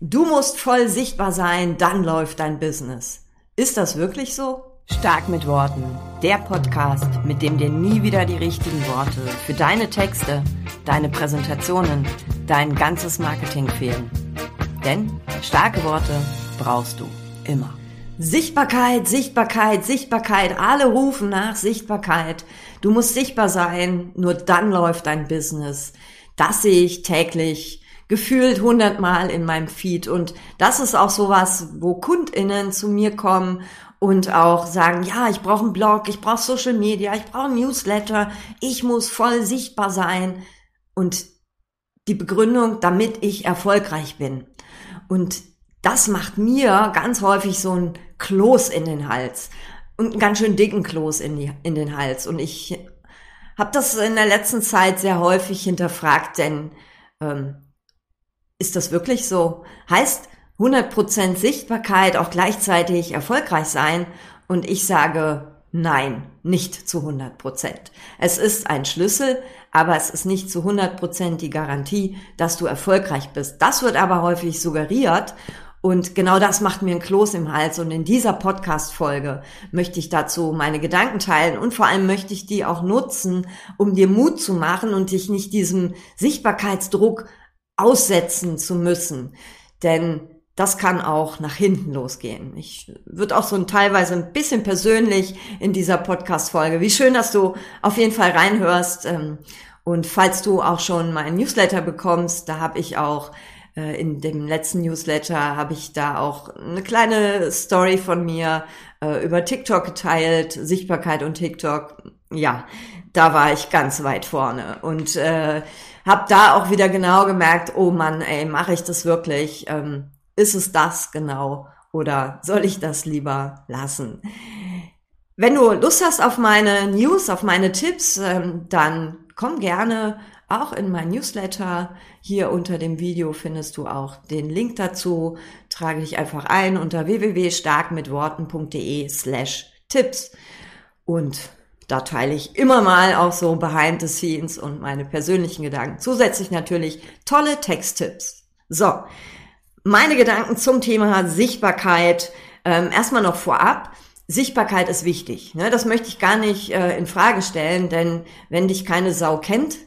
Du musst voll sichtbar sein, dann läuft dein Business. Ist das wirklich so? Stark mit Worten. Der Podcast, mit dem dir nie wieder die richtigen Worte für deine Texte, deine Präsentationen, dein ganzes Marketing fehlen. Denn starke Worte brauchst du immer. Sichtbarkeit, Sichtbarkeit, Sichtbarkeit. Alle rufen nach Sichtbarkeit. Du musst sichtbar sein, nur dann läuft dein Business. Das sehe ich täglich gefühlt hundertmal in meinem Feed. Und das ist auch sowas, wo KundInnen zu mir kommen und auch sagen, ja, ich brauche einen Blog, ich brauche Social Media, ich brauche Newsletter, ich muss voll sichtbar sein. Und die Begründung, damit ich erfolgreich bin. Und das macht mir ganz häufig so ein Kloß in den Hals. Und einen ganz schön dicken Kloß in, die, in den Hals. Und ich habe das in der letzten Zeit sehr häufig hinterfragt, denn ähm, ist das wirklich so? Heißt 100% Sichtbarkeit auch gleichzeitig erfolgreich sein? Und ich sage nein, nicht zu 100%. Es ist ein Schlüssel, aber es ist nicht zu 100% die Garantie, dass du erfolgreich bist. Das wird aber häufig suggeriert und genau das macht mir ein Kloß im Hals. Und in dieser Podcast-Folge möchte ich dazu meine Gedanken teilen und vor allem möchte ich die auch nutzen, um dir Mut zu machen und dich nicht diesem Sichtbarkeitsdruck aussetzen zu müssen. Denn das kann auch nach hinten losgehen. Ich würde auch so ein teilweise ein bisschen persönlich in dieser Podcast-Folge. Wie schön, dass du auf jeden Fall reinhörst. Ähm, und falls du auch schon meinen Newsletter bekommst, da habe ich auch äh, in dem letzten Newsletter habe ich da auch eine kleine Story von mir äh, über TikTok geteilt, Sichtbarkeit und TikTok. Ja, da war ich ganz weit vorne und äh, habe da auch wieder genau gemerkt, oh Mann, ey, mache ich das wirklich? Ähm, ist es das genau oder soll ich das lieber lassen? Wenn du Lust hast auf meine News, auf meine Tipps, ähm, dann komm gerne auch in mein Newsletter. Hier unter dem Video findest du auch den Link dazu. Trage dich einfach ein unter www.starkmitworten.de slash Tipps. Und da teile ich immer mal auch so behind the scenes und meine persönlichen Gedanken. Zusätzlich natürlich tolle Texttipps. So, meine Gedanken zum Thema Sichtbarkeit. Ähm, erstmal noch vorab. Sichtbarkeit ist wichtig. Ne? Das möchte ich gar nicht äh, in Frage stellen, denn wenn dich keine Sau kennt,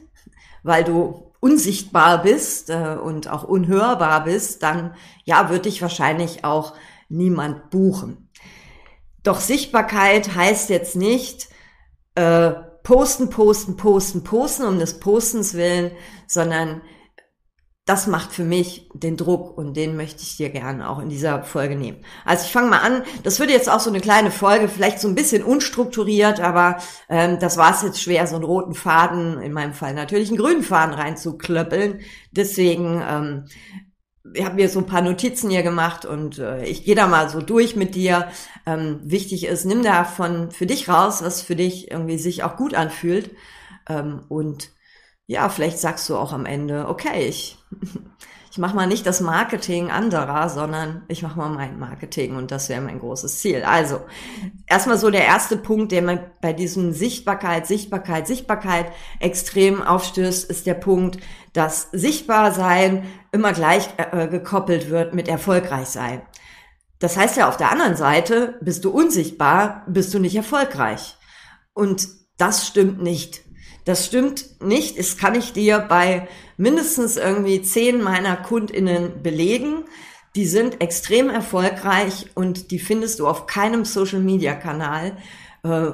weil du unsichtbar bist äh, und auch unhörbar bist, dann ja, wird dich wahrscheinlich auch niemand buchen. Doch Sichtbarkeit heißt jetzt nicht, äh, posten, posten, posten, posten um des Postens willen, sondern das macht für mich den Druck und den möchte ich dir gerne auch in dieser Folge nehmen. Also ich fange mal an. Das wird jetzt auch so eine kleine Folge, vielleicht so ein bisschen unstrukturiert, aber ähm, das war es jetzt schwer, so einen roten Faden, in meinem Fall natürlich einen grünen Faden reinzuklöppeln. Deswegen ähm, ich habe mir so ein paar Notizen hier gemacht und äh, ich gehe da mal so durch mit dir. Ähm, wichtig ist, nimm davon für dich raus, was für dich irgendwie sich auch gut anfühlt. Ähm, und ja, vielleicht sagst du auch am Ende, okay, ich, ich mache mal nicht das Marketing anderer, sondern ich mache mal mein Marketing und das wäre mein großes Ziel. Also, erstmal so der erste Punkt, der mir bei diesem Sichtbarkeit, Sichtbarkeit, Sichtbarkeit extrem aufstößt, ist der Punkt, dass Sichtbarsein immer gleich äh, gekoppelt wird mit erfolgreich sein. Das heißt ja auf der anderen Seite, bist du unsichtbar, bist du nicht erfolgreich. Und das stimmt nicht. Das stimmt nicht. Das kann ich dir bei mindestens irgendwie zehn meiner KundInnen belegen. Die sind extrem erfolgreich und die findest du auf keinem Social Media Kanal. Äh,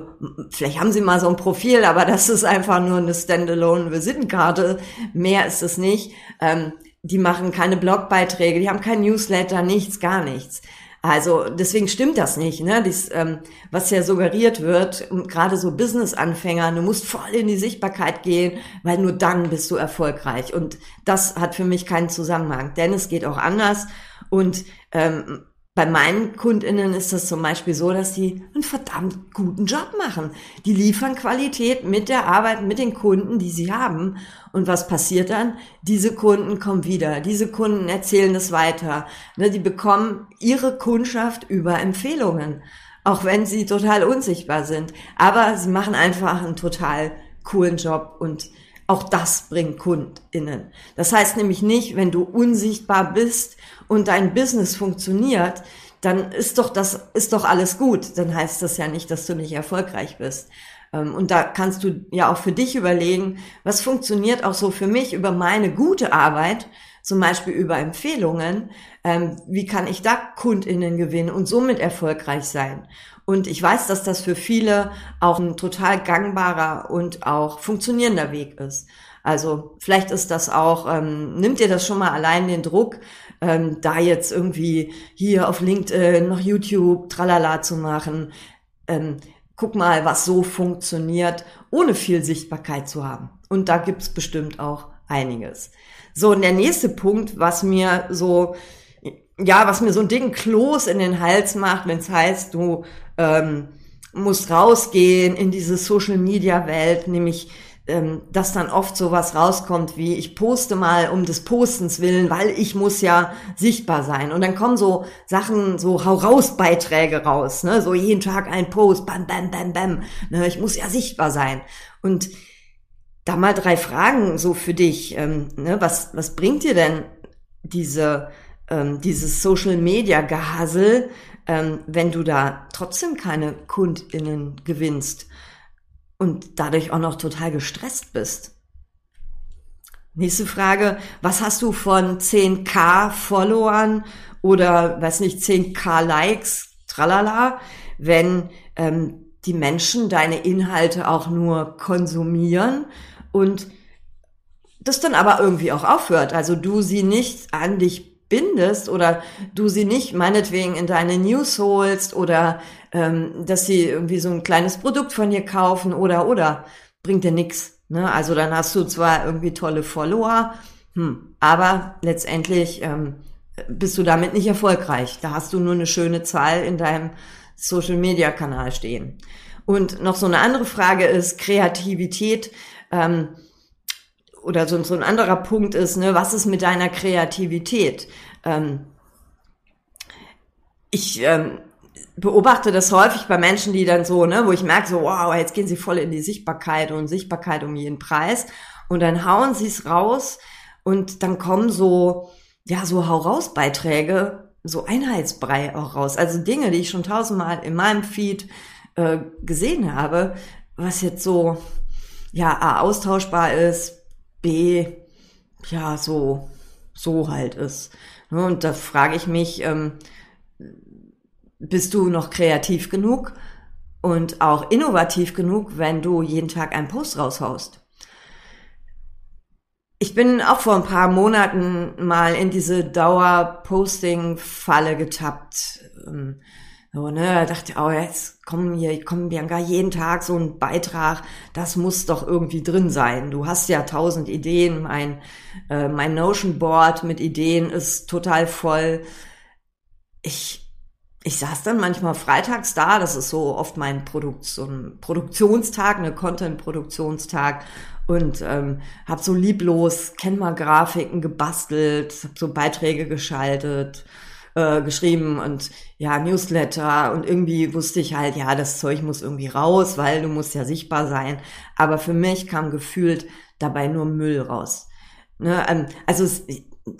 vielleicht haben sie mal so ein Profil, aber das ist einfach nur eine Standalone Visitenkarte. Mehr ist es nicht. Ähm, die machen keine Blogbeiträge, die haben kein Newsletter, nichts, gar nichts. Also deswegen stimmt das nicht, ne? Dies, ähm, was ja suggeriert wird, gerade so Business-Anfänger, du musst voll in die Sichtbarkeit gehen, weil nur dann bist du erfolgreich. Und das hat für mich keinen Zusammenhang, denn es geht auch anders. Und ähm, bei meinen KundInnen ist das zum Beispiel so, dass die einen verdammt guten Job machen. Die liefern Qualität mit der Arbeit, mit den Kunden, die sie haben. Und was passiert dann? Diese Kunden kommen wieder. Diese Kunden erzählen das weiter. Ne, die bekommen ihre Kundschaft über Empfehlungen. Auch wenn sie total unsichtbar sind. Aber sie machen einfach einen total coolen Job und auch das bringt KundInnen. Das heißt nämlich nicht, wenn du unsichtbar bist und dein Business funktioniert, dann ist doch das, ist doch alles gut. Dann heißt das ja nicht, dass du nicht erfolgreich bist. Ähm, und da kannst du ja auch für dich überlegen, was funktioniert auch so für mich über meine gute Arbeit, zum Beispiel über Empfehlungen. Ähm, wie kann ich da KundInnen gewinnen und somit erfolgreich sein? Und ich weiß, dass das für viele auch ein total gangbarer und auch funktionierender Weg ist. Also vielleicht ist das auch, ähm, nimmt dir das schon mal allein den Druck, ähm, da jetzt irgendwie hier auf LinkedIn, noch YouTube, tralala zu machen. Ähm, guck mal, was so funktioniert, ohne viel Sichtbarkeit zu haben. Und da gibt's bestimmt auch einiges. So, und der nächste Punkt, was mir so, ja, was mir so ein Ding Kloß in den Hals macht, wenn es heißt, du ähm, musst rausgehen in diese Social-Media-Welt, nämlich ähm, dass dann oft sowas rauskommt wie ich poste mal um des Postens willen, weil ich muss ja sichtbar sein. Und dann kommen so Sachen, so hau raus Beiträge raus, ne? so jeden Tag ein Post, bam, bam, bam, bam. Ne? Ich muss ja sichtbar sein. Und da mal drei Fragen so für dich. Ähm, ne? was, was bringt dir denn diese, ähm, dieses Social Media Gehassel, ähm, wenn du da trotzdem keine KundInnen gewinnst? und dadurch auch noch total gestresst bist. Nächste Frage, was hast du von 10k Followern oder, weiß nicht, 10k Likes, tralala, wenn ähm, die Menschen deine Inhalte auch nur konsumieren und das dann aber irgendwie auch aufhört. Also du sie nicht an dich bindest oder du sie nicht meinetwegen in deine News holst oder ähm, dass sie irgendwie so ein kleines Produkt von dir kaufen oder oder bringt dir nix. Ne? Also dann hast du zwar irgendwie tolle Follower, hm, aber letztendlich ähm, bist du damit nicht erfolgreich. Da hast du nur eine schöne Zahl in deinem Social Media Kanal stehen. Und noch so eine andere Frage ist Kreativität. Ähm, oder so, so ein anderer Punkt ist, ne, was ist mit deiner Kreativität? Ähm, ich ähm, beobachte das häufig bei Menschen, die dann so, ne, wo ich merke, so, wow, jetzt gehen sie voll in die Sichtbarkeit und Sichtbarkeit um jeden Preis. Und dann hauen sie es raus und dann kommen so, ja, so Hau raus Beiträge, so Einheitsbrei auch raus. Also Dinge, die ich schon tausendmal in meinem Feed äh, gesehen habe, was jetzt so, ja, A, austauschbar ist, B, ja, so, so halt ist. Ne, und da frage ich mich, ähm, bist du noch kreativ genug und auch innovativ genug, wenn du jeden Tag einen Post raushaust? Ich bin auch vor ein paar Monaten mal in diese Dauer-Posting-Falle getappt. Ähm, so, ne, da dachte ich, oh, jetzt kommen hier, kommen Bianca jeden Tag so ein Beitrag, das muss doch irgendwie drin sein. Du hast ja tausend Ideen, mein, äh, mein Notion Board mit Ideen ist total voll. Ich, ich saß dann manchmal freitags da, das ist so oft mein Produkt, so ein Produktionstag, eine Content-Produktionstag und ähm, habe so lieblos Canva-Grafiken gebastelt, hab so Beiträge geschaltet, äh, geschrieben und ja, Newsletter und irgendwie wusste ich halt, ja, das Zeug muss irgendwie raus, weil du musst ja sichtbar sein. Aber für mich kam gefühlt dabei nur Müll raus. Ne, ähm, also es,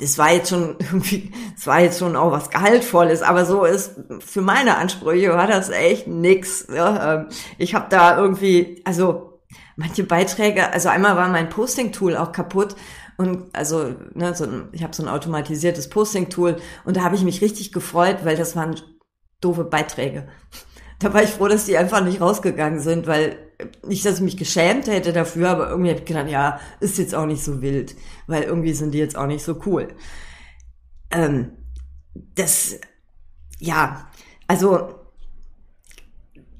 es war jetzt schon irgendwie, es war jetzt schon auch was Gehaltvolles, aber so ist für meine Ansprüche war das echt nix. Ja, ähm, ich habe da irgendwie, also manche Beiträge, also einmal war mein Posting-Tool auch kaputt und also, ne, so ein, ich habe so ein automatisiertes Posting-Tool und da habe ich mich richtig gefreut, weil das waren doofe Beiträge. Da war ich froh, dass die einfach nicht rausgegangen sind, weil nicht, dass ich mich geschämt hätte dafür, aber irgendwie habe ich gedacht, ja, ist jetzt auch nicht so wild, weil irgendwie sind die jetzt auch nicht so cool. Ähm, das, ja, also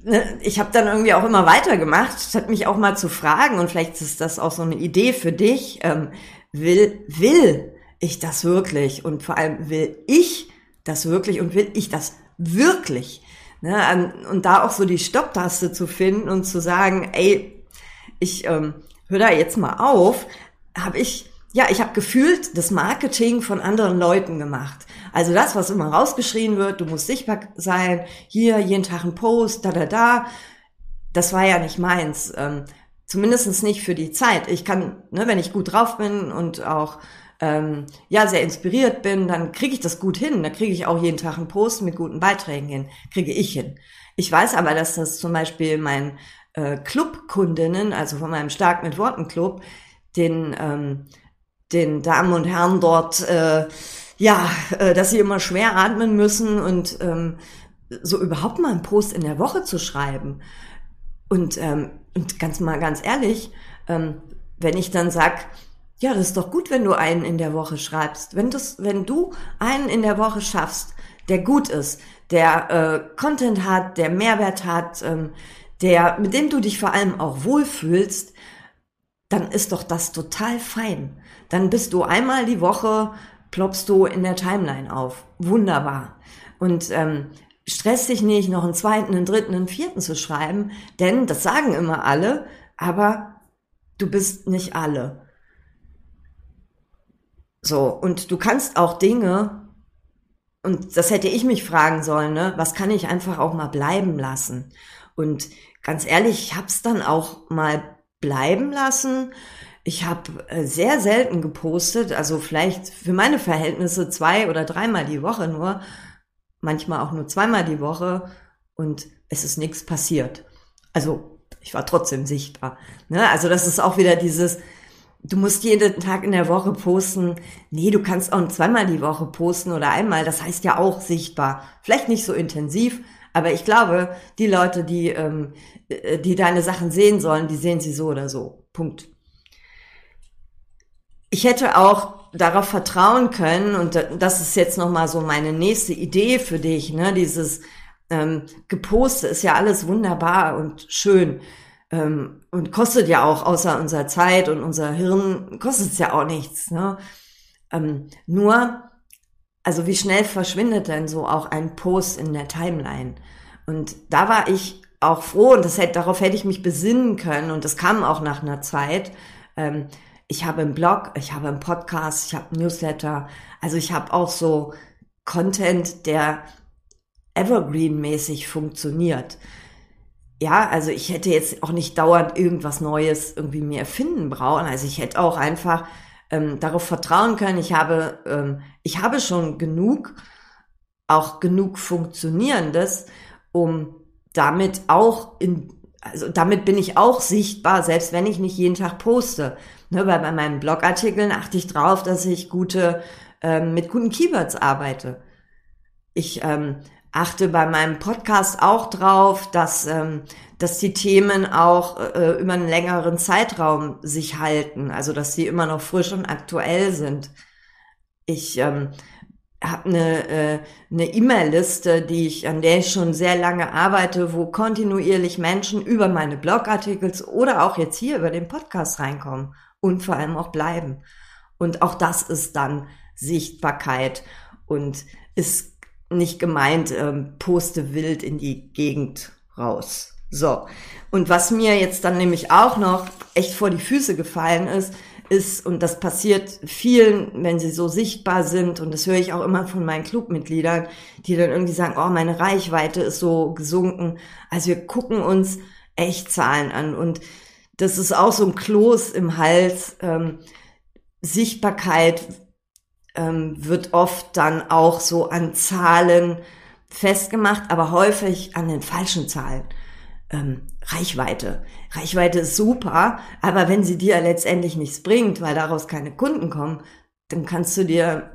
ne, ich habe dann irgendwie auch immer weitergemacht, statt mich auch mal zu fragen und vielleicht ist das auch so eine Idee für dich. Ähm, will, will ich das wirklich? Und vor allem will ich das wirklich und will ich das wirklich? Ne? Und da auch so die Stopptaste zu finden und zu sagen, ey, ich ähm, höre da jetzt mal auf, habe ich, ja, ich habe gefühlt das Marketing von anderen Leuten gemacht. Also das, was immer rausgeschrien wird, du musst sichtbar sein, hier jeden Tag ein Post, da, da, da, das war ja nicht meins. Ähm, Zumindestens nicht für die Zeit. Ich kann, ne, wenn ich gut drauf bin und auch ähm, ja sehr inspiriert bin, dann kriege ich das gut hin. Da kriege ich auch jeden Tag einen Post mit guten Beiträgen hin. Kriege ich hin. Ich weiß aber, dass das zum Beispiel mein äh, Clubkundinnen, also von meinem Stark mit Worten Club, den ähm, den Damen und Herren dort, äh, ja, äh, dass sie immer schwer atmen müssen und ähm, so überhaupt mal einen Post in der Woche zu schreiben. Und, ähm, und ganz mal ganz ehrlich, ähm, wenn ich dann sag, ja, das ist doch gut, wenn du einen in der Woche schreibst. Wenn, das, wenn du einen in der Woche schaffst, der gut ist, der äh, Content hat, der Mehrwert hat, ähm, der, mit dem du dich vor allem auch wohlfühlst, dann ist doch das total fein. Dann bist du einmal die Woche, ploppst du in der Timeline auf. Wunderbar. Und ähm, stress dich nicht, noch einen zweiten, einen dritten, einen vierten zu schreiben, denn das sagen immer alle, aber du bist nicht alle. So, und du kannst auch Dinge, und das hätte ich mich fragen sollen, ne, was kann ich einfach auch mal bleiben lassen? Und ganz ehrlich, ich hab's dann auch mal bleiben lassen. Ich habe äh, sehr selten gepostet, also vielleicht für meine Verhältnisse zwei oder dreimal die Woche nur, manchmal auch nur zweimal die Woche und es ist nichts passiert. Also ich war trotzdem sichtbar. Ne? Also das ist auch wieder dieses, du musst jeden Tag in der Woche posten. Nee, du kannst auch zweimal die Woche posten oder einmal. Das heißt ja auch sichtbar. Vielleicht nicht so intensiv, aber ich glaube, die Leute, die, ähm, äh, die deine Sachen sehen sollen, die sehen sie so oder so. Punkt. Ich hätte auch darauf vertrauen können, und das ist jetzt nochmal so meine nächste Idee für dich, ne, dieses ähm, Geposte ist ja alles wunderbar und schön ähm, und kostet ja auch außer unserer Zeit und unser Hirn, kostet es ja auch nichts. Ne? Ähm, nur, also wie schnell verschwindet denn so auch ein Post in der Timeline? Und da war ich auch froh und das hätte, darauf hätte ich mich besinnen können und das kam auch nach einer Zeit. Ähm, ich habe einen Blog, ich habe einen Podcast, ich habe Newsletter. Also ich habe auch so Content, der evergreen-mäßig funktioniert. Ja, also ich hätte jetzt auch nicht dauernd irgendwas Neues irgendwie mir erfinden brauchen. Also ich hätte auch einfach ähm, darauf vertrauen können. Ich habe, ähm, ich habe schon genug, auch genug Funktionierendes, um damit auch in also damit bin ich auch sichtbar, selbst wenn ich nicht jeden Tag poste. Ne, weil bei meinen Blogartikeln achte ich drauf, dass ich gute, ähm, mit guten Keywords arbeite. Ich ähm, achte bei meinem Podcast auch drauf, dass, ähm, dass die Themen auch äh, über einen längeren Zeitraum sich halten, also dass sie immer noch frisch und aktuell sind. Ich ähm, habe eine äh, eine E-Mail-Liste, die ich an der ich schon sehr lange arbeite, wo kontinuierlich Menschen über meine Blogartikel oder auch jetzt hier über den Podcast reinkommen und vor allem auch bleiben. Und auch das ist dann Sichtbarkeit und ist nicht gemeint, ähm, poste wild in die Gegend raus. So. Und was mir jetzt dann nämlich auch noch echt vor die Füße gefallen ist, ist, und das passiert vielen, wenn sie so sichtbar sind, und das höre ich auch immer von meinen Clubmitgliedern, die dann irgendwie sagen, oh, meine Reichweite ist so gesunken. Also wir gucken uns echt Zahlen an und das ist auch so ein Kloß im Hals. Ähm, Sichtbarkeit ähm, wird oft dann auch so an Zahlen festgemacht, aber häufig an den falschen Zahlen. Ähm, Reichweite. Reichweite ist super, aber wenn sie dir letztendlich nichts bringt, weil daraus keine Kunden kommen, dann kannst du dir,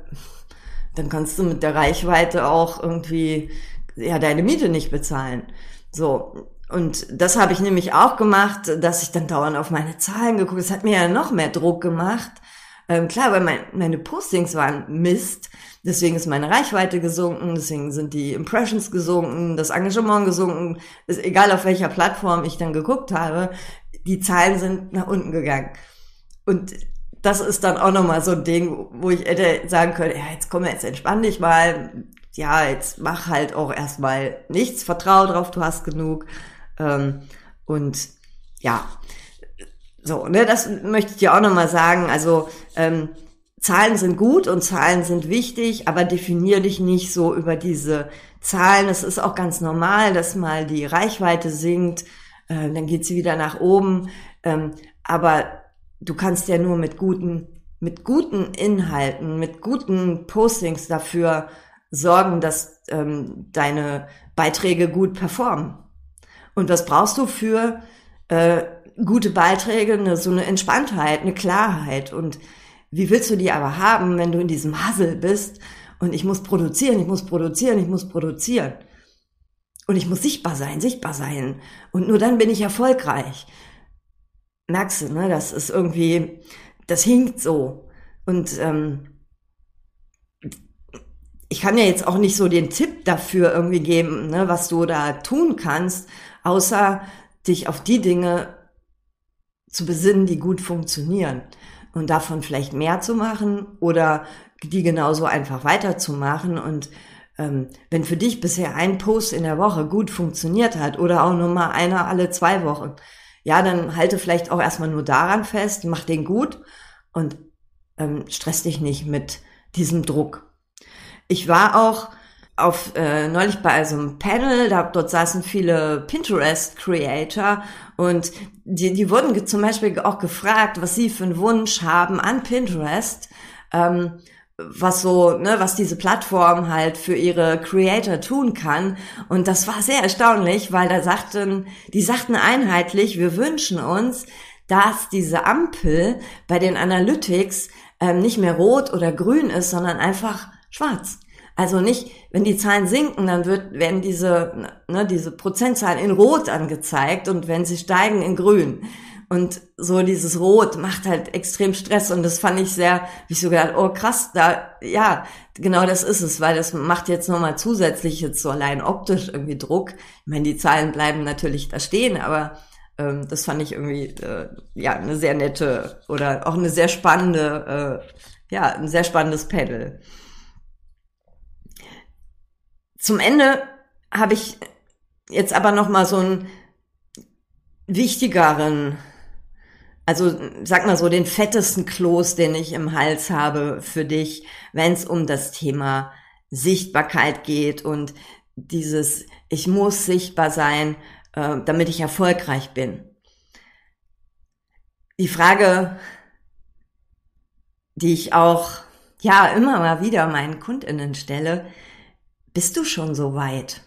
dann kannst du mit der Reichweite auch irgendwie ja deine Miete nicht bezahlen. So, und das habe ich nämlich auch gemacht, dass ich dann dauernd auf meine Zahlen geguckt. Das hat mir ja noch mehr Druck gemacht. Ähm, klar, weil mein, meine Postings waren Mist. Deswegen ist meine Reichweite gesunken, deswegen sind die Impressions gesunken, das Engagement gesunken. Ist egal auf welcher Plattform ich dann geguckt habe, die Zahlen sind nach unten gegangen. Und das ist dann auch nochmal so ein Ding, wo ich hätte sagen können, ja, jetzt komm, jetzt entspann dich mal. Ja, jetzt mach halt auch erstmal nichts, vertraue drauf, du hast genug. Ähm, und ja, so, ne, das möchte ich dir auch nochmal sagen. Also ähm, Zahlen sind gut und Zahlen sind wichtig, aber definier dich nicht so über diese Zahlen. Es ist auch ganz normal, dass mal die Reichweite sinkt. äh, dann geht sie wieder nach oben. Ähm, aber du kannst ja nur mit guten, mit guten Inhalten, mit guten Postings dafür sorgen, dass ähm, deine Beiträge gut performen. Und was brauchst du für äh, gute Beiträge? Eine, so eine Entspanntheit, eine Klarheit. Und wie willst du die aber haben, wenn du in diesem Hassel bist und ich muss produzieren, ich muss produzieren, ich muss produzieren. Und ich muss sichtbar sein, sichtbar sein. Und nur dann bin ich erfolgreich. Merkst du, ne? Das ist irgendwie, das hinkt so. Und ähm, ich kann ja jetzt auch nicht so den Tipp dafür irgendwie geben, ne, was du da tun kannst, außer dich auf die Dinge zu besinnen, die gut funktionieren und davon vielleicht mehr zu machen oder die genauso einfach weiterzumachen und ähm, wenn für dich bisher ein Post in der Woche gut funktioniert hat oder auch nur mal einer alle zwei Wochen, ja, dann halte vielleicht auch erstmal nur daran fest, mach den gut und ähm, stress dich nicht mit diesem Druck. Ich war auch auf äh, neulich bei so einem Panel, da dort saßen viele Pinterest-Creator und die, die wurden zum Beispiel auch gefragt, was sie für einen Wunsch haben an Pinterest. Ähm, was so, ne, was diese Plattform halt für ihre Creator tun kann. Und das war sehr erstaunlich, weil da sagten, die sagten einheitlich, wir wünschen uns, dass diese Ampel bei den Analytics ähm, nicht mehr rot oder grün ist, sondern einfach schwarz. Also nicht, wenn die Zahlen sinken, dann wird, werden diese, ne, diese Prozentzahlen in Rot angezeigt und wenn sie steigen in Grün. Und so dieses Rot macht halt extrem Stress und das fand ich sehr, wie ich so gedacht, oh krass, da, ja, genau das ist es, weil das macht jetzt nochmal zusätzlich jetzt so allein optisch irgendwie Druck. Ich meine, die Zahlen bleiben natürlich da stehen, aber ähm, das fand ich irgendwie, äh, ja, eine sehr nette oder auch eine sehr spannende, äh, ja, ein sehr spannendes Panel. Zum Ende habe ich jetzt aber nochmal so einen wichtigeren also sag mal so den fettesten Kloß, den ich im Hals habe für dich, wenn es um das Thema Sichtbarkeit geht und dieses ich muss sichtbar sein, äh, damit ich erfolgreich bin. Die Frage, die ich auch ja immer mal wieder meinen Kundinnen stelle, bist du schon so weit?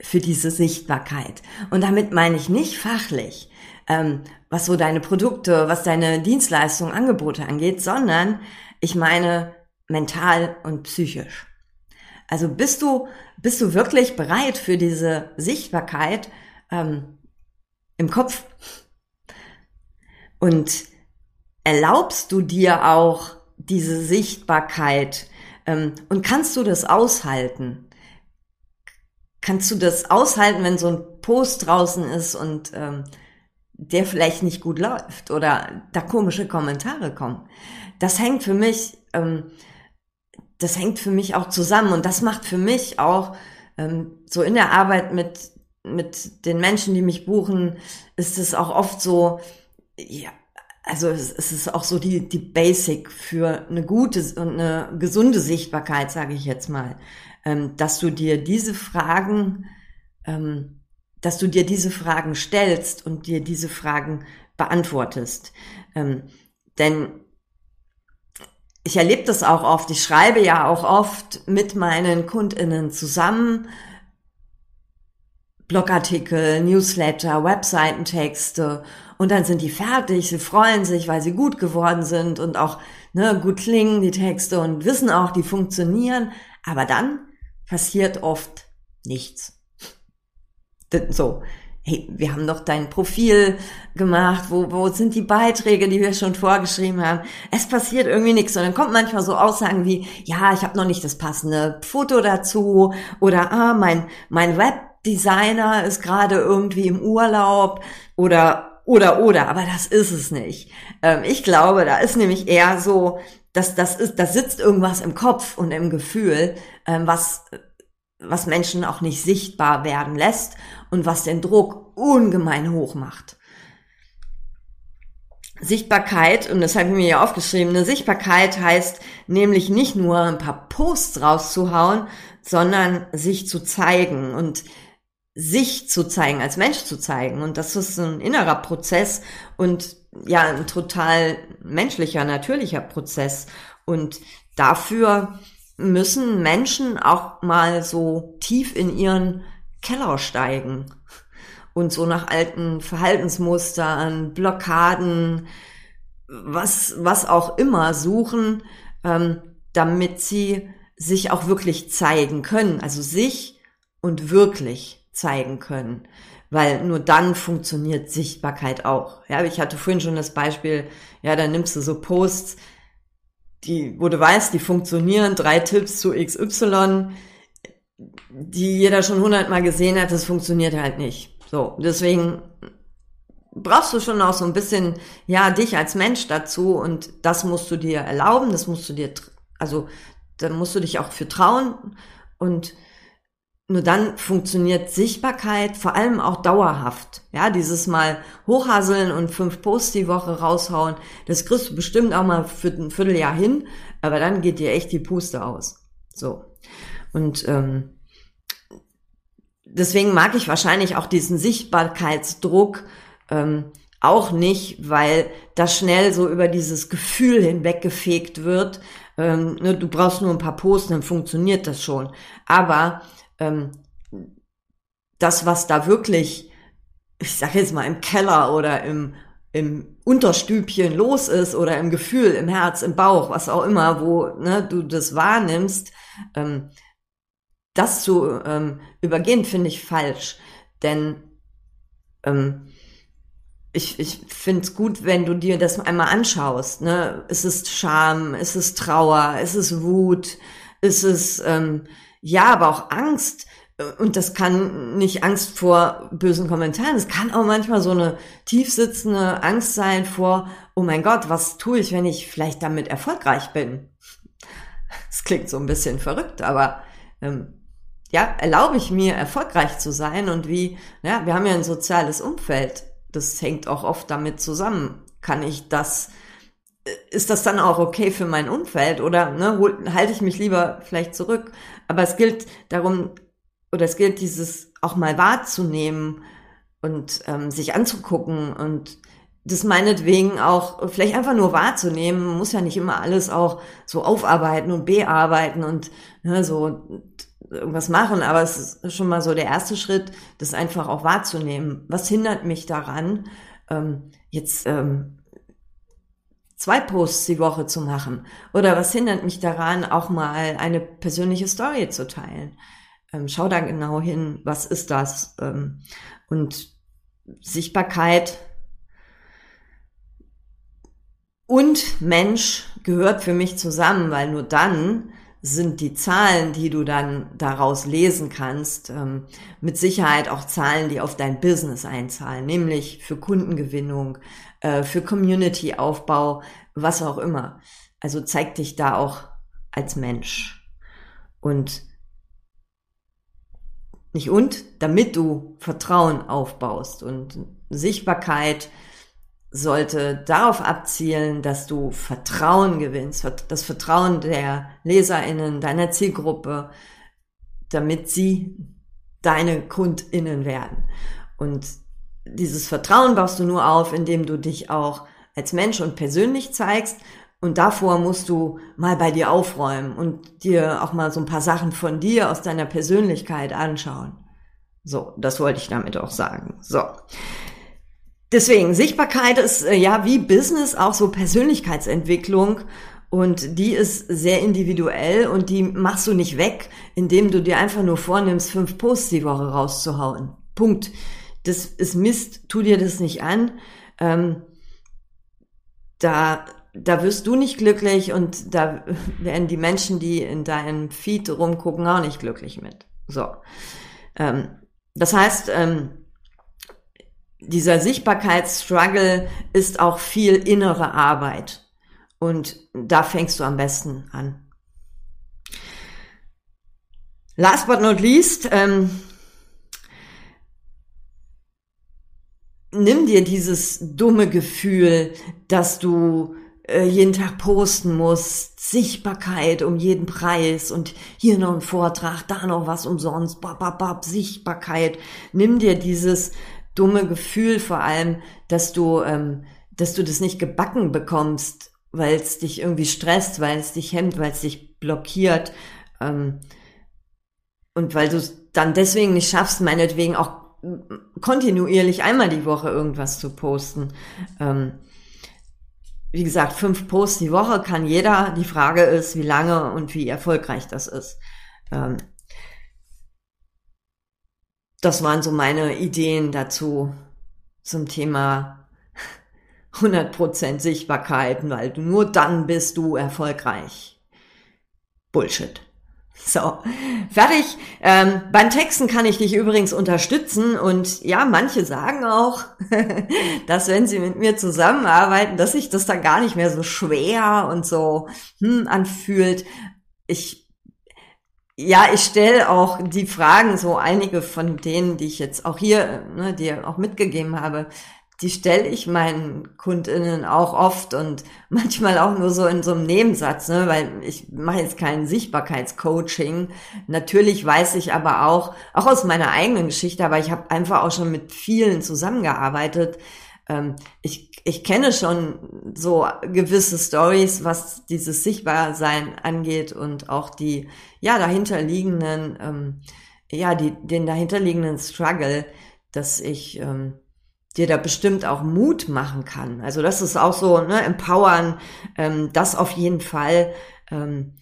für diese Sichtbarkeit. Und damit meine ich nicht fachlich, ähm, was so deine Produkte, was deine Dienstleistungen, Angebote angeht, sondern ich meine mental und psychisch. Also bist du, bist du wirklich bereit für diese Sichtbarkeit ähm, im Kopf? Und erlaubst du dir auch diese Sichtbarkeit und kannst du das aushalten? Kannst du das aushalten, wenn so ein Post draußen ist und ähm, der vielleicht nicht gut läuft oder da komische Kommentare kommen. Das hängt für mich, ähm, das hängt für mich auch zusammen und das macht für mich auch ähm, so in der Arbeit mit mit den Menschen, die mich buchen, ist es auch oft so, ja, also es, es ist auch so die die Basic für eine gute und eine gesunde Sichtbarkeit, sage ich jetzt mal, ähm, dass du dir diese Fragen ähm, dass du dir diese Fragen stellst und dir diese Fragen beantwortest. Ähm, denn ich erlebe das auch oft, ich schreibe ja auch oft mit meinen Kundinnen zusammen, Blogartikel, Newsletter, Webseitentexte und dann sind die fertig, sie freuen sich, weil sie gut geworden sind und auch ne, gut klingen die Texte und wissen auch, die funktionieren, aber dann passiert oft nichts. So, hey, wir haben doch dein Profil gemacht, wo, wo sind die Beiträge, die wir schon vorgeschrieben haben? Es passiert irgendwie nichts. Und dann kommt manchmal so Aussagen wie, ja, ich habe noch nicht das passende Foto dazu. Oder ah, mein, mein Webdesigner ist gerade irgendwie im Urlaub. Oder oder oder, aber das ist es nicht. Ähm, ich glaube, da ist nämlich eher so, dass das ist, da sitzt irgendwas im Kopf und im Gefühl, ähm, was was Menschen auch nicht sichtbar werden lässt und was den Druck ungemein hoch macht. Sichtbarkeit, und das habe ich mir ja aufgeschrieben, eine Sichtbarkeit heißt nämlich nicht nur ein paar Posts rauszuhauen, sondern sich zu zeigen. Und sich zu zeigen, als Mensch zu zeigen. Und das ist ein innerer Prozess und ja, ein total menschlicher, natürlicher Prozess. Und dafür müssen Menschen auch mal so tief in ihren Keller steigen und so nach alten Verhaltensmustern, Blockaden, was, was auch immer suchen, ähm, damit sie sich auch wirklich zeigen können, also sich und wirklich zeigen können, weil nur dann funktioniert Sichtbarkeit auch. Ja, ich hatte vorhin schon das Beispiel, ja, dann nimmst du so Posts, die, wo du weißt, die funktionieren, drei Tipps zu XY, die jeder schon hundertmal gesehen hat, das funktioniert halt nicht. So, deswegen brauchst du schon auch so ein bisschen, ja, dich als Mensch dazu und das musst du dir erlauben, das musst du dir, also da musst du dich auch für trauen und nur dann funktioniert Sichtbarkeit vor allem auch dauerhaft. Ja, dieses mal hochhasseln und fünf Posts die Woche raushauen, das kriegst du bestimmt auch mal für ein Vierteljahr hin, aber dann geht dir echt die Puste aus. So. Und ähm, deswegen mag ich wahrscheinlich auch diesen Sichtbarkeitsdruck ähm, auch nicht, weil das schnell so über dieses Gefühl hinweggefegt wird. Ähm, ne, du brauchst nur ein paar Posten, dann funktioniert das schon. Aber ähm, das, was da wirklich, ich sag jetzt mal, im Keller oder im, im Unterstübchen los ist oder im Gefühl, im Herz, im Bauch, was auch immer, wo ne, du das wahrnimmst, ähm, das zu ähm, übergehen, finde ich falsch. Denn ähm, ich, ich finde es gut, wenn du dir das einmal anschaust. Ne? Es ist Scham, es ist Trauer, es ist Wut, es ist ähm, ja, aber auch Angst. Und das kann nicht Angst vor bösen Kommentaren. Es kann auch manchmal so eine tiefsitzende Angst sein vor, oh mein Gott, was tue ich, wenn ich vielleicht damit erfolgreich bin? Das klingt so ein bisschen verrückt, aber ähm, ja, erlaube ich mir erfolgreich zu sein und wie, ja, wir haben ja ein soziales Umfeld. Das hängt auch oft damit zusammen. Kann ich das ist das dann auch okay für mein Umfeld oder ne, halte ich mich lieber vielleicht zurück? Aber es gilt darum, oder es gilt dieses auch mal wahrzunehmen und ähm, sich anzugucken und das meinetwegen auch vielleicht einfach nur wahrzunehmen, Man muss ja nicht immer alles auch so aufarbeiten und bearbeiten und ne, so irgendwas machen, aber es ist schon mal so der erste Schritt, das einfach auch wahrzunehmen. Was hindert mich daran, ähm, jetzt ähm, zwei Posts die Woche zu machen? Oder was hindert mich daran, auch mal eine persönliche Story zu teilen? Ähm, schau da genau hin, was ist das? Ähm, und Sichtbarkeit und Mensch gehört für mich zusammen, weil nur dann sind die Zahlen, die du dann daraus lesen kannst, ähm, mit Sicherheit auch Zahlen, die auf dein Business einzahlen, nämlich für Kundengewinnung, äh, für Community-Aufbau, was auch immer. Also zeig dich da auch als Mensch. Und nicht und, damit du Vertrauen aufbaust und Sichtbarkeit sollte darauf abzielen, dass du Vertrauen gewinnst, das Vertrauen der Leserinnen, deiner Zielgruppe, damit sie deine Kundinnen werden. Und dieses Vertrauen baust du nur auf, indem du dich auch als Mensch und persönlich zeigst. Und davor musst du mal bei dir aufräumen und dir auch mal so ein paar Sachen von dir aus deiner Persönlichkeit anschauen. So, das wollte ich damit auch sagen. So. Deswegen, Sichtbarkeit ist äh, ja wie Business auch so Persönlichkeitsentwicklung und die ist sehr individuell und die machst du nicht weg, indem du dir einfach nur vornimmst, fünf Posts die Woche rauszuhauen. Punkt. Das ist Mist, tu dir das nicht an. Ähm, da, da wirst du nicht glücklich und da werden die Menschen, die in deinem Feed rumgucken, auch nicht glücklich mit. So. Ähm, das heißt, ähm, dieser Sichtbarkeitsstruggle ist auch viel innere Arbeit. Und da fängst du am besten an. Last but not least, ähm, nimm dir dieses dumme Gefühl, dass du äh, jeden Tag posten musst, Sichtbarkeit um jeden Preis und hier noch ein Vortrag, da noch was umsonst, bap, bap, bap, Sichtbarkeit. Nimm dir dieses dumme Gefühl vor allem, dass du, ähm, dass du das nicht gebacken bekommst, weil es dich irgendwie stresst, weil es dich hemmt, weil es dich blockiert ähm, und weil du dann deswegen nicht schaffst, meinetwegen auch kontinuierlich einmal die Woche irgendwas zu posten. Ähm, wie gesagt, fünf Posts die Woche kann jeder. Die Frage ist, wie lange und wie erfolgreich das ist. Ähm, das waren so meine Ideen dazu zum Thema 100% Sichtbarkeit, weil nur dann bist du erfolgreich. Bullshit. So, fertig. Ähm, beim Texten kann ich dich übrigens unterstützen und ja, manche sagen auch, dass wenn sie mit mir zusammenarbeiten, dass sich das dann gar nicht mehr so schwer und so hm, anfühlt. Ich ja, ich stelle auch die Fragen, so einige von denen, die ich jetzt auch hier ne, dir auch mitgegeben habe, die stelle ich meinen KundInnen auch oft und manchmal auch nur so in so einem Nebensatz, ne, weil ich mache jetzt kein Sichtbarkeitscoaching. Natürlich weiß ich aber auch, auch aus meiner eigenen Geschichte, aber ich habe einfach auch schon mit vielen zusammengearbeitet. Ähm, ich, ich kenne schon so gewisse Stories, was dieses Sichtbarsein angeht und auch die ja dahinterliegenden, ähm, ja die den dahinterliegenden Struggle, dass ich ähm, dir da bestimmt auch Mut machen kann. Also das ist auch so, ne, empowern, ähm, das auf jeden Fall. Ähm,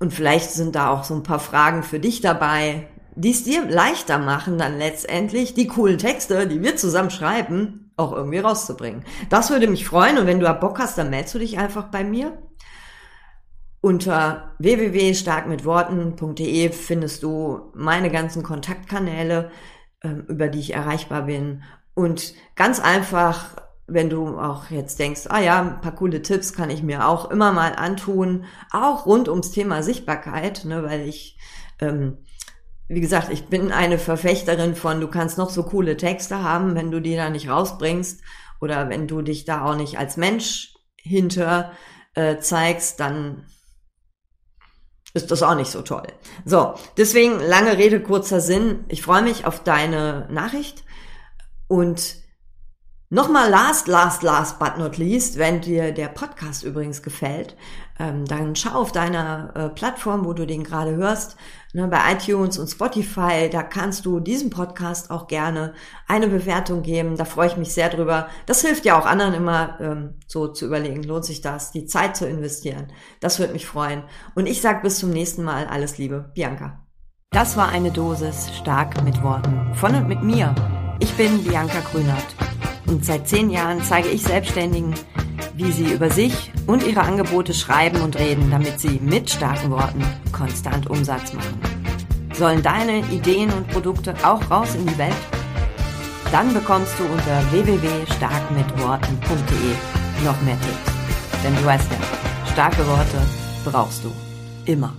und vielleicht sind da auch so ein paar Fragen für dich dabei, die es dir leichter machen, dann letztendlich die coolen Texte, die wir zusammen schreiben, auch irgendwie rauszubringen. Das würde mich freuen und wenn du Bock hast, dann meldest du dich einfach bei mir. Unter www.starkmitworten.de findest du meine ganzen Kontaktkanäle. Ähm, über die ich erreichbar bin. Und ganz einfach, wenn du auch jetzt denkst, ah ja, ein paar coole Tipps kann ich mir auch immer mal antun, auch rund ums Thema Sichtbarkeit, ne, weil ich, ähm, wie gesagt, ich bin eine Verfechterin von, du kannst noch so coole Texte haben, wenn du die da nicht rausbringst oder wenn du dich da auch nicht als Mensch hinter äh, zeigst, dann ist das auch nicht so toll. So, deswegen lange Rede, kurzer Sinn. Ich freue mich auf deine Nachricht und Nochmal last, last, last but not least, wenn dir der Podcast übrigens gefällt, ähm, dann schau auf deiner äh, Plattform, wo du den gerade hörst, ne, bei iTunes und Spotify, da kannst du diesem Podcast auch gerne eine Bewertung geben. Da freue ich mich sehr drüber. Das hilft ja auch anderen immer ähm, so zu überlegen, lohnt sich das, die Zeit zu investieren. Das würde mich freuen. Und ich sage bis zum nächsten Mal alles Liebe, Bianca. Das war eine Dosis stark mit Worten von und mit mir. Ich bin Bianca Grünert. Und seit zehn Jahren zeige ich Selbstständigen, wie sie über sich und ihre Angebote schreiben und reden, damit sie mit starken Worten konstant Umsatz machen. Sollen deine Ideen und Produkte auch raus in die Welt? Dann bekommst du unter www.starkmitworten.de noch mehr Tipps. Denn du weißt ja, starke Worte brauchst du immer.